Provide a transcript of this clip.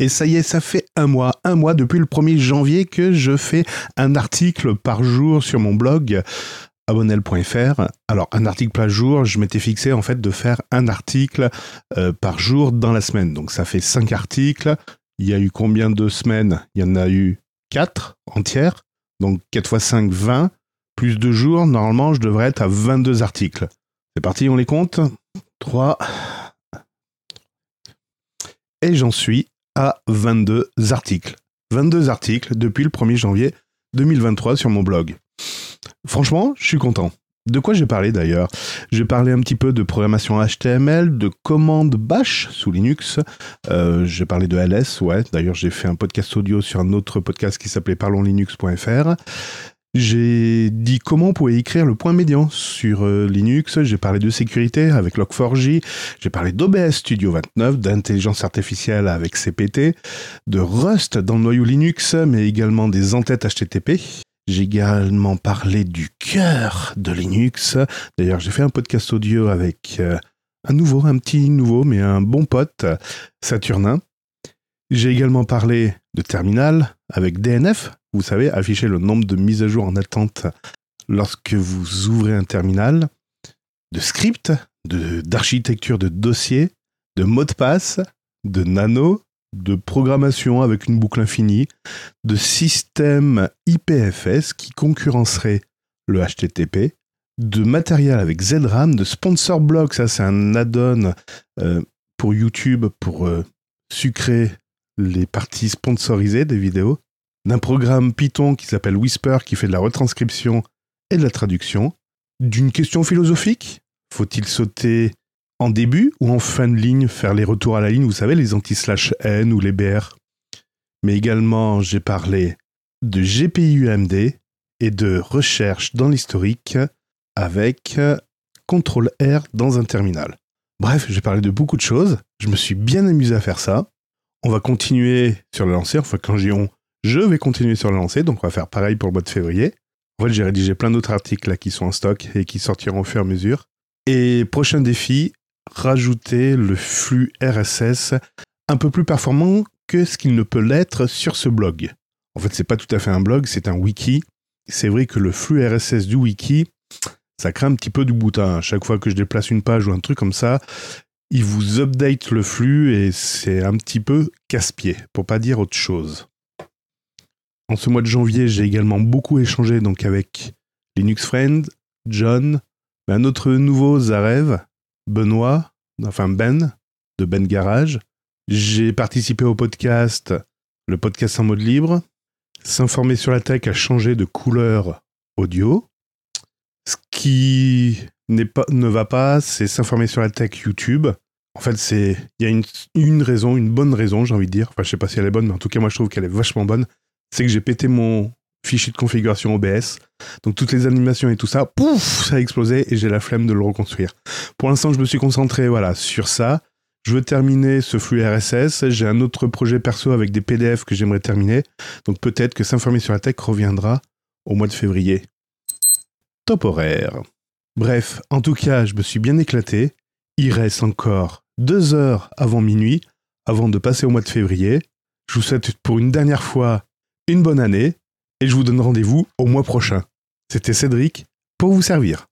Et ça y est, ça fait un mois, un mois depuis le 1er janvier que je fais un article par jour sur mon blog abonnel.fr. Alors, un article par jour, je m'étais fixé en fait de faire un article euh, par jour dans la semaine. Donc, ça fait cinq articles. Il y a eu combien de semaines? Il y en a eu quatre entières. Donc, 4 fois 5, 20. Plus de jours, normalement, je devrais être à 22 articles. C'est parti, on les compte? 3. Et j'en suis à 22 articles. 22 articles depuis le 1er janvier 2023 sur mon blog. Franchement, je suis content. De quoi j'ai parlé d'ailleurs? J'ai parlé un petit peu de programmation HTML, de commandes bash sous Linux. Euh, j'ai parlé de LS, ouais. D'ailleurs, j'ai fait un podcast audio sur un autre podcast qui s'appelait parlonslinux.fr. J'ai comment on pouvait écrire le point médian sur euh, Linux. J'ai parlé de sécurité avec Log4j. J'ai parlé d'OBS Studio 29, d'intelligence artificielle avec CPT, de Rust dans le noyau Linux, mais également des entêtes HTTP. J'ai également parlé du cœur de Linux. D'ailleurs, j'ai fait un podcast audio avec euh, un nouveau, un petit nouveau, mais un bon pote, Saturnin. J'ai également parlé de terminal avec DNF. Vous savez, afficher le nombre de mises à jour en attente lorsque vous ouvrez un terminal. De script, d'architecture de, dossier, de mot de passe, de nano, de programmation avec une boucle infinie, de système IPFS qui concurrencerait le HTTP, de matériel avec ZRAM, de sponsor block, ça c'est un add-on euh, pour YouTube pour euh, sucrer les parties sponsorisées des vidéos, d'un programme Python qui s'appelle Whisper qui fait de la retranscription et de la traduction, d'une question philosophique, faut-il sauter en début ou en fin de ligne, faire les retours à la ligne, vous savez, les anti-slash N ou les BR. Mais également, j'ai parlé de GPI UMD et de recherche dans l'historique avec CTRL R dans un terminal. Bref, j'ai parlé de beaucoup de choses. Je me suis bien amusé à faire ça. On va continuer sur le lancer. Enfin, quand j'ai on, je vais continuer sur le lancer. Donc, on va faire pareil pour le mois de février. En fait, j'ai rédigé plein d'autres articles là qui sont en stock et qui sortiront au fur et à mesure. Et prochain défi, rajouter le flux RSS un peu plus performant que ce qu'il ne peut l'être sur ce blog. En fait, c'est pas tout à fait un blog, c'est un wiki. C'est vrai que le flux RSS du wiki, ça crée un petit peu du boutin. À chaque fois que je déplace une page ou un truc comme ça, il vous update le flux et c'est un petit peu casse-pied, pour pas dire autre chose. En ce mois de janvier, j'ai également beaucoup échangé donc avec Linux Friend, John, un autre nouveau Zarev, Benoît, enfin Ben, de Ben Garage. J'ai participé au podcast, le podcast en mode libre. S'informer sur la tech a changé de couleur audio. Ce qui pas, ne va pas, c'est s'informer sur la tech YouTube. En fait, c'est il y a une, une, raison, une bonne raison, j'ai envie de dire. Enfin, je sais pas si elle est bonne, mais en tout cas, moi, je trouve qu'elle est vachement bonne. C'est que j'ai pété mon fichier de configuration OBS. Donc toutes les animations et tout ça, pouf, ça a explosé et j'ai la flemme de le reconstruire. Pour l'instant, je me suis concentré voilà, sur ça. Je veux terminer ce flux RSS. J'ai un autre projet perso avec des PDF que j'aimerais terminer. Donc peut-être que s'informer sur la tech reviendra au mois de février. Top horaire. Bref, en tout cas, je me suis bien éclaté. Il reste encore deux heures avant minuit, avant de passer au mois de février. Je vous souhaite pour une dernière fois une bonne année et je vous donne rendez-vous au mois prochain. C'était Cédric pour vous servir.